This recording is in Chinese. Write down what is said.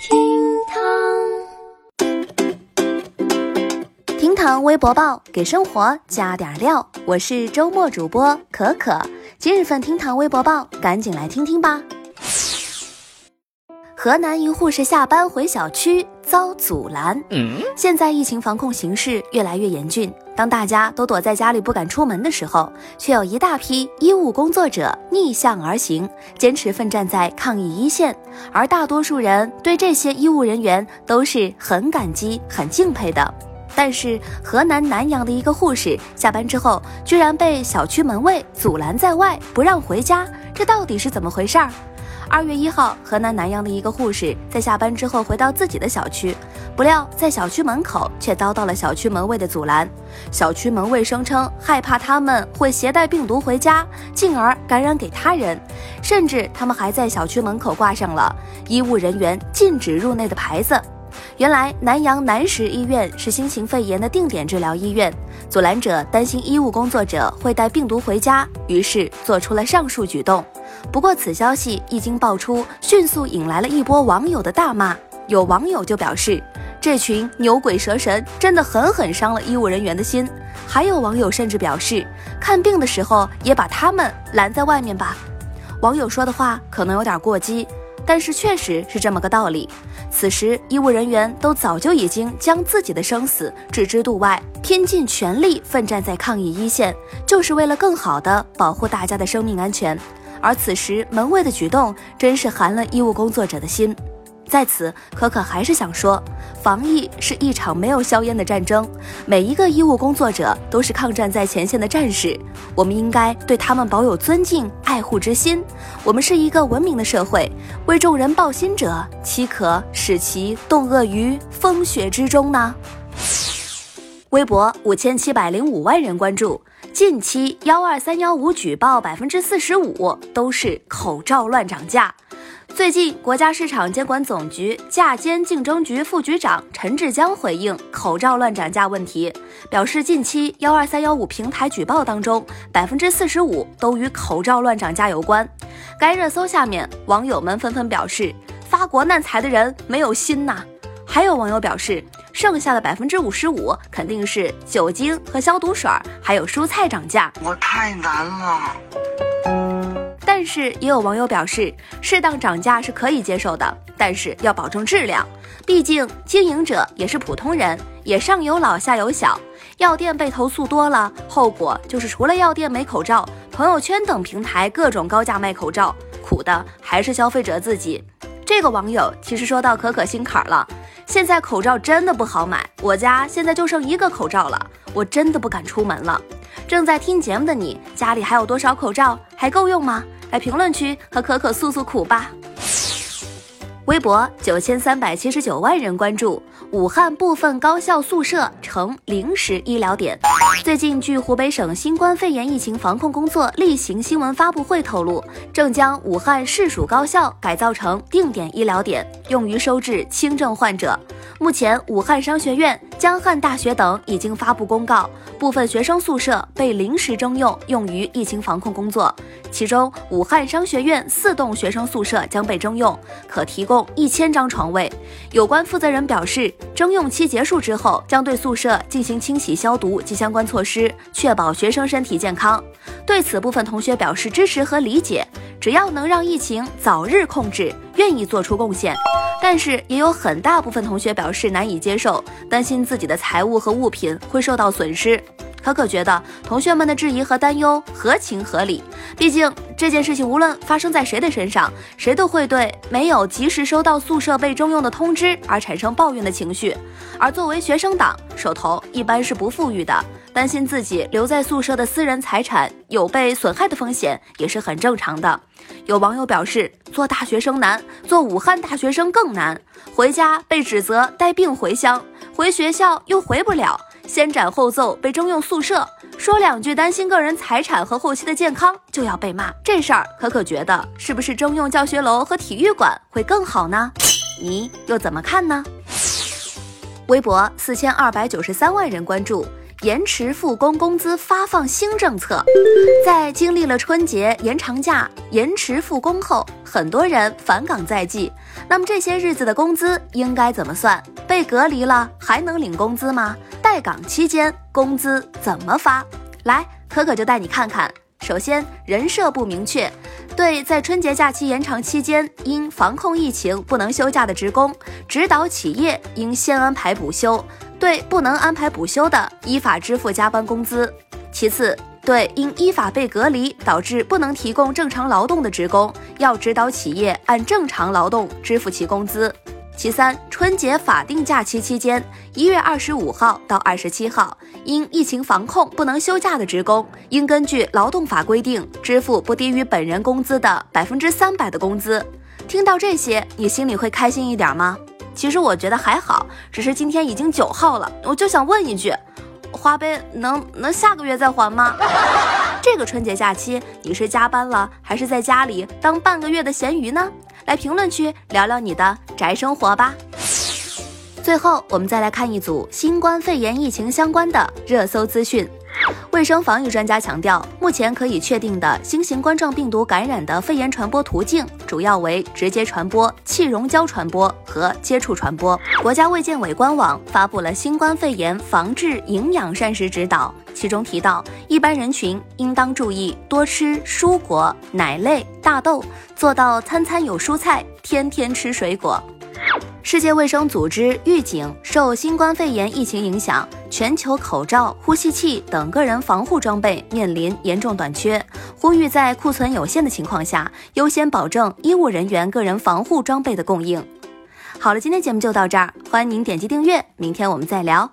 厅堂厅堂微博报给生活加点料，我是周末主播可可。今日份厅堂微博报，赶紧来听听吧。河南一护士下班回小区遭阻拦。现在疫情防控形势越来越严峻，当大家都躲在家里不敢出门的时候，却有一大批医务工作者逆向而行，坚持奋战在抗疫一线。而大多数人对这些医务人员都是很感激、很敬佩的。但是河南南阳的一个护士下班之后，居然被小区门卫阻拦在外，不让回家，这到底是怎么回事儿？二月一号，河南南阳的一个护士在下班之后回到自己的小区，不料在小区门口却遭到了小区门卫的阻拦。小区门卫声称害怕他们会携带病毒回家，进而感染给他人，甚至他们还在小区门口挂上了“医务人员禁止入内”的牌子。原来南阳南石医院是新型肺炎的定点治疗医院，阻拦者担心医务工作者会带病毒回家，于是做出了上述举动。不过，此消息一经爆出，迅速引来了一波网友的大骂。有网友就表示，这群牛鬼蛇神真的狠狠伤了医务人员的心。还有网友甚至表示，看病的时候也把他们拦在外面吧。网友说的话可能有点过激，但是确实是这么个道理。此时，医务人员都早就已经将自己的生死置之度外，拼尽全力奋战在抗疫一线，就是为了更好的保护大家的生命安全。而此时门卫的举动真是寒了医务工作者的心。在此，可可还是想说，防疫是一场没有硝烟的战争，每一个医务工作者都是抗战在前线的战士，我们应该对他们保有尊敬、爱护之心。我们是一个文明的社会，为众人抱心者，岂可使其冻饿于风雪之中呢？微博五千七百零五万人关注。近期幺二三幺五举报百分之四十五都是口罩乱涨价。最近，国家市场监管总局价监竞争局副局长陈志江回应口罩乱涨价问题，表示近期幺二三幺五平台举报当中，百分之四十五都与口罩乱涨价有关。该热搜下面网友们纷纷表示，发国难财的人没有心呐。还有网友表示。剩下的百分之五十五肯定是酒精和消毒水，还有蔬菜涨价。我太难了。但是也有网友表示，适当涨价是可以接受的，但是要保证质量。毕竟经营者也是普通人，也上有老下有小。药店被投诉多了，后果就是除了药店没口罩，朋友圈等平台各种高价卖口罩，苦的还是消费者自己。这个网友其实说到可可心坎了。现在口罩真的不好买，我家现在就剩一个口罩了，我真的不敢出门了。正在听节目的你，家里还有多少口罩？还够用吗？来评论区和可可诉诉苦吧。微博九千三百七十九万人关注。武汉部分高校宿舍成临时医疗点。最近，据湖北省新冠肺炎疫情防控工作例行新闻发布会透露，正将武汉市属高校改造成定点医疗点，用于收治轻症患者。目前，武汉商学院、江汉大学等已经发布公告，部分学生宿舍被临时征用，用于疫情防控工作。其中，武汉商学院四栋学生宿舍将被征用，可提供一千张床位。有关负责人表示，征用期结束之后，将对宿舍进行清洗消毒及相关措施，确保学生身体健康。对此，部分同学表示支持和理解，只要能让疫情早日控制，愿意做出贡献。但是，也有很大部分同学表示难以接受，担心自己的财物和物品会受到损失。可可觉得同学们的质疑和担忧合情合理，毕竟这件事情无论发生在谁的身上，谁都会对没有及时收到宿舍被征用的通知而产生抱怨的情绪。而作为学生党，手头一般是不富裕的，担心自己留在宿舍的私人财产有被损害的风险也是很正常的。有网友表示，做大学生难，做武汉大学生更难，回家被指责带病回乡，回学校又回不了。先斩后奏，被征用宿舍，说两句担心个人财产和后期的健康就要被骂，这事儿可可觉得是不是征用教学楼和体育馆会更好呢？你又怎么看呢？微博四千二百九十三万人关注。延迟复工工资发放新政策。在经历了春节延长假、延迟复工后，很多人返岗在即。那么这些日子的工资应该怎么算？被隔离了还能领工资吗？待岗期间工资怎么发？来，可可就带你看看。首先，人社部明确。对在春节假期延长期间因防控疫情不能休假的职工，指导企业应先安排补休；对不能安排补休的，依法支付加班工资。其次，对因依法被隔离导致不能提供正常劳动的职工，要指导企业按正常劳动支付其工资。其三，春节法定假期期间，一月二十五号到二十七号，因疫情防控不能休假的职工，应根据劳动法规定支付不低于本人工资的百分之三百的工资。听到这些，你心里会开心一点吗？其实我觉得还好，只是今天已经九号了，我就想问一句，花呗能能下个月再还吗？这个春节假期你是加班了，还是在家里当半个月的咸鱼呢？来评论区聊聊你的宅生活吧。最后，我们再来看一组新冠肺炎疫情相关的热搜资讯。卫生防疫专家强调，目前可以确定的新型冠状病毒感染的肺炎传播途径，主要为直接传播、气溶胶传播和接触传播。国家卫健委官网发布了新冠肺炎防治营养膳食指导。其中提到，一般人群应当注意多吃蔬果、奶类、大豆，做到餐餐有蔬菜，天天吃水果。世界卫生组织预警，受新冠肺炎疫情影响，全球口罩、呼吸器等个人防护装备面临严重短缺，呼吁在库存有限的情况下，优先保证医务人员个人防护装备的供应。好了，今天节目就到这儿，欢迎您点击订阅，明天我们再聊。